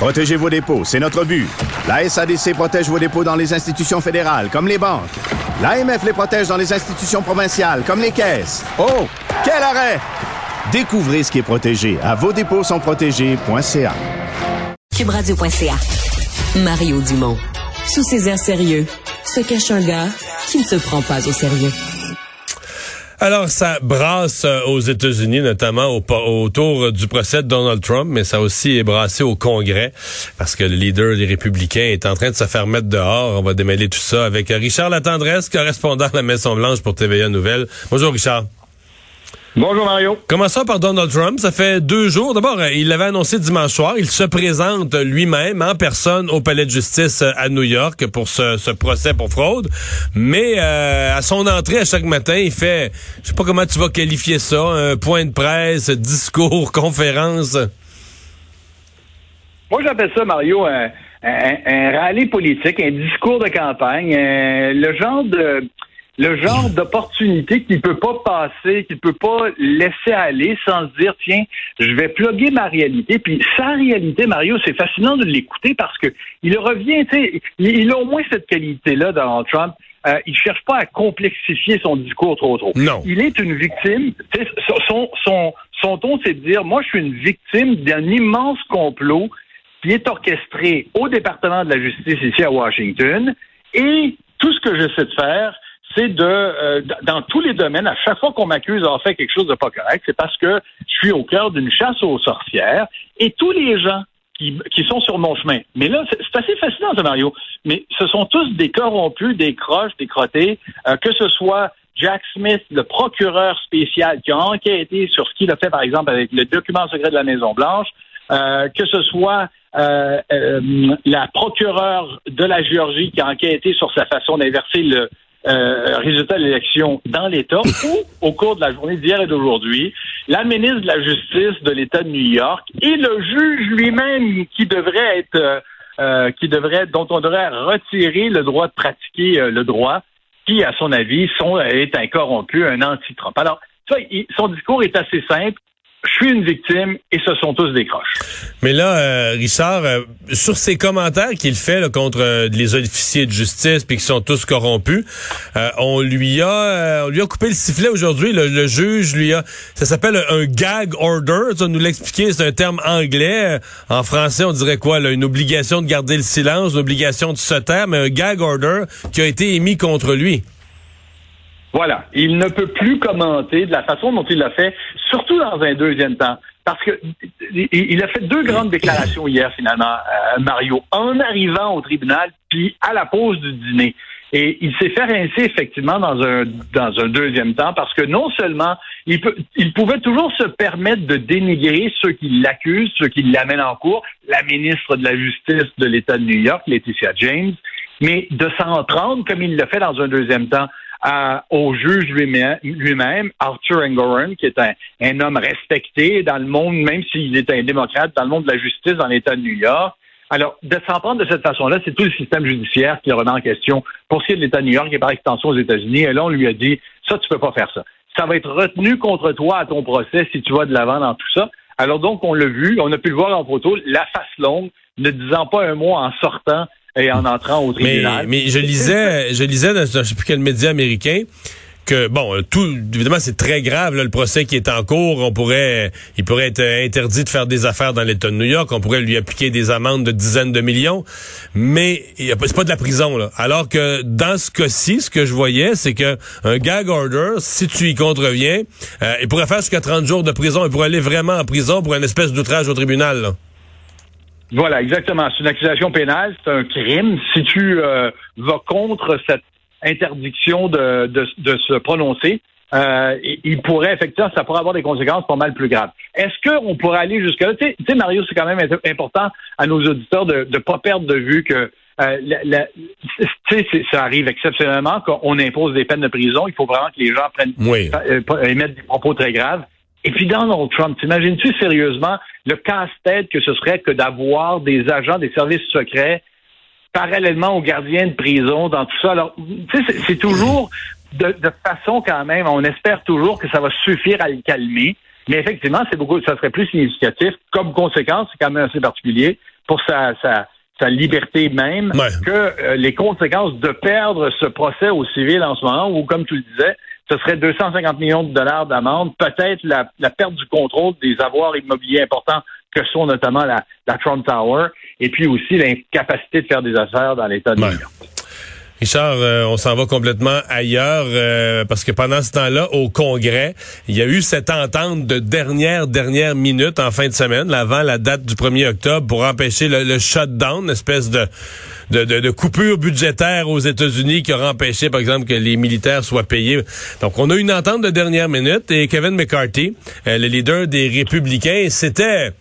Protégez vos dépôts, c'est notre but. La SADC protège vos dépôts dans les institutions fédérales, comme les banques. L'AMF les protège dans les institutions provinciales, comme les caisses. Oh, quel arrêt! Découvrez ce qui est protégé à vos dépôts sont protégés.ca. Mario Dumont. Sous ses airs sérieux, se cache un gars qui ne se prend pas au sérieux. Alors, ça brasse euh, aux États-Unis, notamment autour du procès de Donald Trump, mais ça aussi est brassé au Congrès, parce que le leader des Républicains est en train de se faire mettre dehors. On va démêler tout ça avec Richard Latendresse, correspondant à la Maison-Blanche pour TVA Nouvelles. Bonjour, Richard. Bonjour Mario. Commençons par Donald Trump? Ça fait deux jours. D'abord, euh, il l'avait annoncé dimanche soir. Il se présente lui-même en personne au palais de justice euh, à New York pour ce, procès pour fraude. Mais euh, à son entrée à chaque matin, il fait, je sais pas comment tu vas qualifier ça, un point de presse, discours, conférence. Moi, j'appelle ça Mario un, un, rallye politique, un discours de campagne, le genre de le genre d'opportunité qu'il peut pas passer, qu'il peut pas laisser aller sans se dire tiens, je vais plugger ma réalité. Puis sa réalité, Mario, c'est fascinant de l'écouter parce que il revient, tu sais, il, a au moins cette qualité-là, Donald Trump. Euh, il cherche pas à complexifier son discours trop trop. Non. Il est une victime. Son, son, son ton, c'est de dire moi, je suis une victime d'un immense complot qui est orchestré au département de la justice ici à Washington. Et tout ce que j'essaie de faire, c'est de, euh, dans tous les domaines, à chaque fois qu'on m'accuse d'avoir fait quelque chose de pas correct, c'est parce que je suis au cœur d'une chasse aux sorcières et tous les gens qui, qui sont sur mon chemin. Mais là, c'est assez fascinant, ce Mario. Mais ce sont tous des corrompus, des croches, des crottés, euh, que ce soit Jack Smith, le procureur spécial qui a enquêté sur ce qu'il a fait, par exemple, avec le document secret de la Maison-Blanche, euh, que ce soit euh, la procureure de la Géorgie qui a enquêté sur sa façon d'inverser le, euh, résultat de l'élection dans l'État ou au cours de la journée d'hier et d'aujourd'hui, la ministre de la Justice de l'État de New York et le juge lui-même qui devrait être euh, euh, qui devrait dont on devrait retirer le droit de pratiquer le droit, qui, à son avis, sont, est un corrompu, un anti-Trump. Alors, ça, son discours est assez simple je suis une victime et ce sont tous des croches. Mais là, euh, Richard, euh, sur ces commentaires qu'il fait contre euh, les officiers de justice puis qui sont tous corrompus, on lui a on lui a coupé le sifflet aujourd'hui. Le, juge lui a, ça s'appelle un gag order. Ça nous l'expliquer, c'est un terme anglais. En français, on dirait quoi Une obligation de garder le silence, une obligation de se taire, mais un gag order qui a été émis contre lui. Voilà. Il ne peut plus commenter de la façon dont il l'a fait, surtout dans un deuxième temps. Parce que il a fait deux grandes déclarations hier, finalement, euh, Mario, en arrivant au tribunal, puis à la pause du dîner. Et il s'est fait rincer effectivement dans un dans un deuxième temps parce que non seulement il, pouvait toujours se permettre de dénigrer ceux qui l'accusent, ceux qui l'amènent en cours, la ministre de la Justice de l'État de New York, Laetitia James, mais de s'en prendre comme il l'a fait dans un deuxième temps au juge lui-même, Arthur Engoron, qui est un, homme respecté dans le monde, même s'il est un démocrate, dans le monde de la justice dans l'État de New York. Alors, de s'en prendre de cette façon-là, c'est tout le système judiciaire qui le remet en question pour ce qui est de l'État de New York et par extension aux États-Unis. Et là, on lui a dit, ça, tu peux pas faire ça. Ça va être retenu contre toi à ton procès si tu vas de l'avant dans tout ça. Alors donc, on l'a vu, on a pu le voir en photo, la face longue, ne disant pas un mot en sortant et en entrant au tribunal. Mais, je lisais, je lisais dans je sais plus quel média américain que bon, tout évidemment c'est très grave le procès qui est en cours. On pourrait, il pourrait être interdit de faire des affaires dans l'État de New York. On pourrait lui appliquer des amendes de dizaines de millions, mais c'est pas de la prison là. Alors que dans ce cas-ci, ce que je voyais, c'est que un gag order, si tu y contreviens, euh, il pourrait faire jusqu'à 30 jours de prison. Il pourrait aller vraiment en prison pour une espèce d'outrage au tribunal. Là. Voilà, exactement. C'est une accusation pénale, c'est un crime. Si tu euh, vas contre cette interdiction de, de, se prononcer, euh, il pourrait effectivement, ça pourrait avoir des conséquences pas mal plus graves. Est-ce qu'on pourrait aller jusque-là? Tu sais, Mario, c'est quand même important à nos auditeurs de ne pas perdre de vue que euh, la, ça arrive exceptionnellement qu'on impose des peines de prison. Il faut vraiment que les gens prennent euh, émettent des propos très graves. Et puis Donald Trump, t'imagines-tu sérieusement le casse-tête que ce serait que d'avoir des agents des services secrets parallèlement aux gardiens de prison dans tout ça? Alors, tu sais, c'est toujours de, façon quand même, on espère toujours que ça va suffire à le calmer. Mais effectivement, c'est beaucoup, ça serait plus significatif. Comme conséquence, c'est quand même assez particulier pour sa, sa, sa liberté même que euh, les conséquences de perdre ce procès au civil en ce moment, ou comme tu le disais, ce serait 250 millions de dollars d'amende, peut-être la, perte du contrôle des avoirs immobiliers importants que sont notamment la, la Trump Tower, et puis aussi l'incapacité de faire des affaires dans l'État de New York. Richard, euh, on s'en va complètement ailleurs euh, parce que pendant ce temps-là, au Congrès, il y a eu cette entente de dernière, dernière minute en fin de semaine, avant la date du 1er octobre, pour empêcher le, shutdown, une espèce de, de, coupure budgétaire aux États-Unis qui aura empêché, par exemple, que les militaires soient payés. Donc, on a une entente de dernière minute et Kevin McCarthy, euh, le leader des républicains, c'était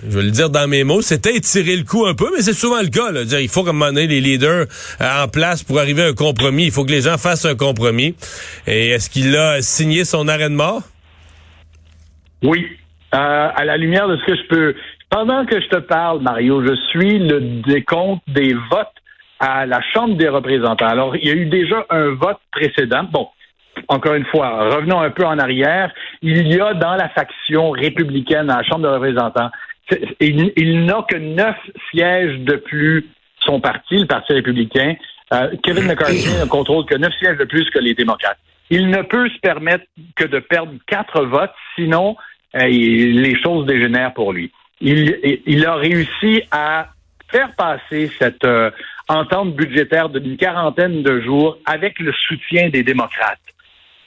je vais le dire dans mes mots, c'était étirer le coup un peu, mais c'est souvent le cas. Là. Dire, il faut comme les leaders euh, en place pour arriver à un compromis. Il faut que les gens fassent un compromis. Et est-ce qu'il a signé son arrêt de mort? Oui. Euh, à la lumière de ce que je peux... Pendant que je te parle, Mario, je suis le décompte des votes à la Chambre des représentants. Alors, il y a eu déjà un vote précédent. Bon, encore une fois, revenons un peu en arrière. Il y a dans la faction républicaine à la Chambre des représentants il, n'a que neuf sièges de plus son parti, le Parti républicain. Euh, Kevin McCarthy ne contrôle que neuf sièges de plus que les démocrates. Il ne peut se permettre que de perdre quatre votes, sinon euh, les choses dégénèrent pour lui. Il, a réussi à faire passer cette euh, entente budgétaire d'une quarantaine de jours avec le soutien des démocrates.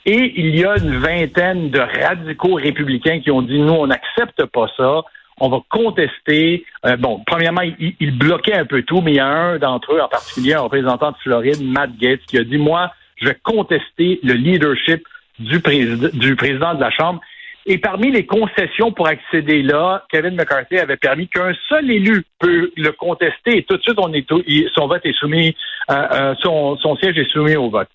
Et il y a une vingtaine de radicaux républicains qui ont dit, nous, on n'accepte pas ça on va contester. Euh, bon, premièrement, il, bloquait un peu tout, mais il y a un d'entre eux, en particulier un représentant de Floride, Matt Gates, qui a dit, moi, je vais contester le leadership du, président, du président de la Chambre. Et parmi les concessions pour accéder là, Kevin McCarthy avait permis qu'un seul élu peut le contester et tout de suite, on est son vote est soumis, euh, euh, son, son siège est soumis au vote.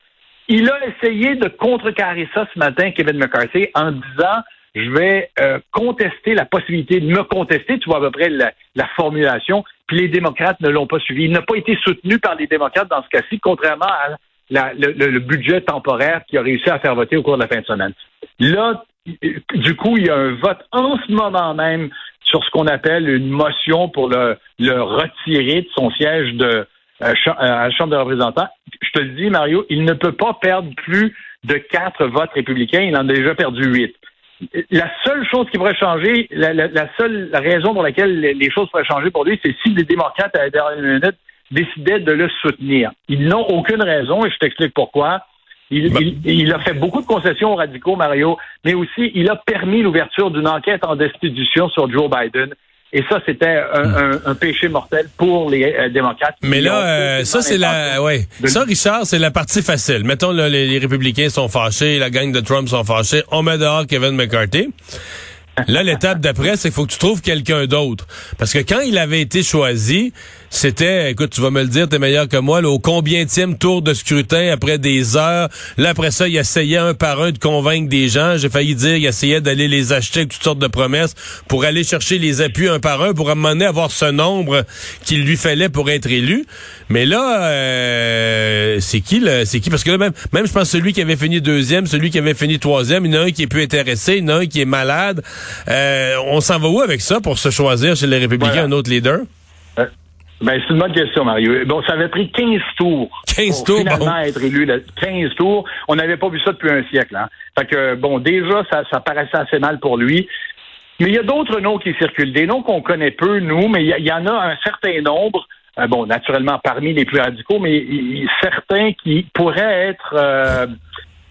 Il a essayé de contrecarrer ça ce matin, Kevin McCarthy, en disant je vais euh, contester la possibilité de me contester, tu vois à peu près la, formulation, puis les démocrates ne l'ont pas suivi. Il n'a pas été soutenu par les démocrates dans ce cas-ci, contrairement à le, budget temporaire qui a réussi à faire voter au cours de la fin de semaine. Là, du coup, il y a un vote en ce moment même sur ce qu'on appelle une motion pour le, le retirer de son siège de, euh, à la Chambre des représentants. Je te le dis, Mario, il ne peut pas perdre plus de quatre votes républicains. Il en a déjà perdu huit la seule chose qui pourrait changer, la, seule raison pour laquelle les, choses pourraient changer pour lui, c'est si les démocrates à la dernière minute décidaient de le soutenir. Ils n'ont aucune raison, et je t'explique pourquoi. Il, ben- il, a fait beaucoup de concessions aux radicaux, Mario, mais aussi il a permis l'ouverture d'une enquête en destitution sur Joe Biden. Et ça, c'était un, péché mortel pour les euh, démocrates. Mais là, euh, ça, c'est la... Ouais. Ça, Richard, c'est la partie facile. Mettons, là, les, les, républicains sont fâchés, la gang de Trump sont fâchés. On met dehors Kevin McCarthy. Là, l'étape d'après, c'est qu'il faut que tu trouves quelqu'un d'autre. Parce que quand il avait été choisi, c'était, écoute, tu vas me le dire, t'es meilleur que moi, là, au combienième tour de scrutin après des heures. Là, après ça, il essayait un par un de convaincre des gens. J'ai failli dire, il essayait d'aller les acheter avec toutes sortes de promesses pour aller chercher les appuis un par un pour amener à avoir ce nombre qu'il lui fallait pour être élu. Mais là, euh, c'est qui, c'est qui? Parce que là, même, même, je pense, celui qui avait fini deuxième, celui qui avait fini troisième, il y en a un qui est plus intéressé, il y en a un qui est malade. Euh, on s'en va où avec ça pour se choisir chez les Républicains un autre leader? Ben, c'est une bonne question, Mario. Bon, ça avait pris 15 tours. 15 pour tours, finalement être élu. 15 tours. On n'avait pas vu ça depuis un siècle. Hein. Fait que, bon, déjà, ça, ça paraissait assez mal pour lui. Mais il y a d'autres noms qui circulent. Des noms qu'on connaît peu, nous, mais il y, en a un certain nombre. Euh, bon, naturellement, parmi les plus radicaux, mais certains qui pourraient être euh,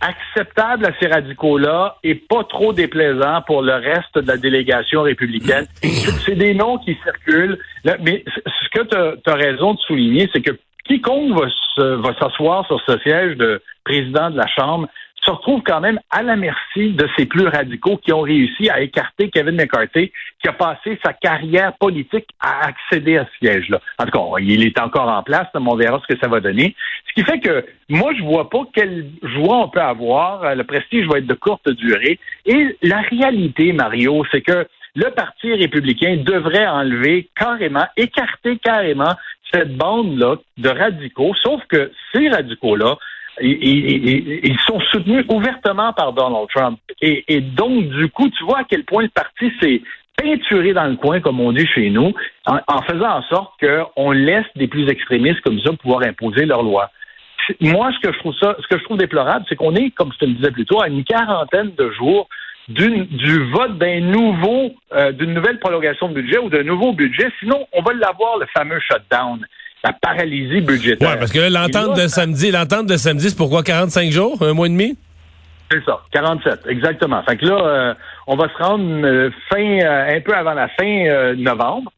acceptable à ces radicaux-là et pas trop déplaisant pour le reste de la délégation républicaine. C'est des noms qui circulent. Mais ce que tu as, raison de souligner, c'est que quiconque va s'asseoir sur ce siège de président de la Chambre, se retrouve quand même à la merci de ces plus radicaux qui ont réussi à écarter Kevin McCarthy, qui a passé sa carrière politique à accéder à ce siège-là. En tout cas, il est encore en place, mais on verra ce que ça va donner. Ce qui fait que moi, je vois pas quelle joie on peut avoir. Le prestige va être de courte durée. Et la réalité, Mario, c'est que le Parti républicain devrait enlever carrément, écarter carrément cette bande-là de radicaux, sauf que ces radicaux-là, ils, sont soutenus ouvertement par Donald Trump. Et, donc, du coup, tu vois à quel point le parti s'est peinturé dans le coin, comme on dit chez nous, en, faisant en sorte qu'on laisse des plus extrémistes comme ça pouvoir imposer leurs lois. Moi, ce que je trouve ça, ce que je trouve déplorable, c'est qu'on est, comme je te le disais plus tôt, à une quarantaine de jours du vote d'un nouveau, euh, d'une nouvelle prolongation de budget ou d'un nouveau budget. Sinon, on va l'avoir, le fameux shutdown, la paralysie budgétaire. Oui, parce que l'entente de samedi, l'entente de samedi, c'est pourquoi 45 jours, un mois et demi? C'est ça, 47, exactement. Fait que là, euh, on va se rendre euh, fin, un peu avant la fin novembre.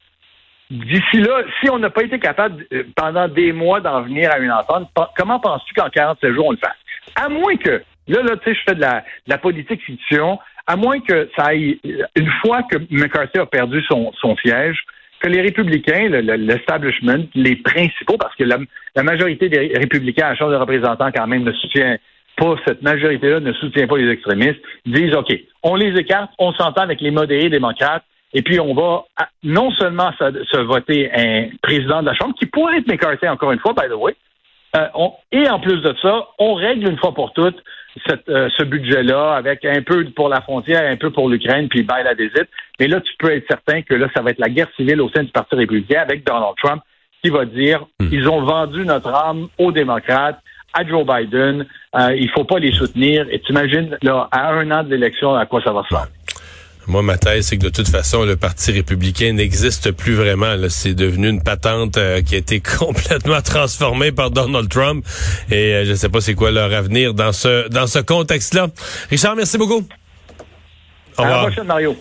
D'ici là, si on n'a pas été capable pendant des mois d'en venir à une entente, comment penses-tu qu'en 47 jours on le fasse? À moins que, là, là, tu sais, je fais de la, de la politique fiction, à moins que ça aille, une fois que McCarthy a perdu son, siège, que les républicains, l'establishment, les principaux, parce que la, majorité des républicains à la Chambre des représentants quand même ne soutient pas, cette majorité-là ne soutient pas les extrémistes, disent, OK, on les écarte, on s'entend avec les modérés démocrates, et puis on va non seulement se, voter un président de la Chambre, qui pourrait être McCarthy encore une fois, by the way, euh, et en plus de ça, on règle une fois pour toutes euh, ce budget-là avec un peu pour la frontière, un peu pour l'Ukraine, puis bye la visite. Mais là, tu peux être certain que là, ça va être la guerre civile au sein du Parti républicain avec Donald Trump qui va dire hmm. ils ont vendu notre âme aux démocrates, à Joe Biden, euh, il faut pas les soutenir. Et tu imagines, là, à un an de l'élection, à quoi ça va se faire? Moi, ma thèse, c'est que de toute façon, le Parti républicain n'existe plus vraiment. C'est devenu une patente euh, qui a été complètement transformée par Donald Trump. Et euh, je ne sais pas c'est quoi leur avenir dans ce dans ce contexte-là. Richard, merci beaucoup. Au revoir. À la prochaine, Mario.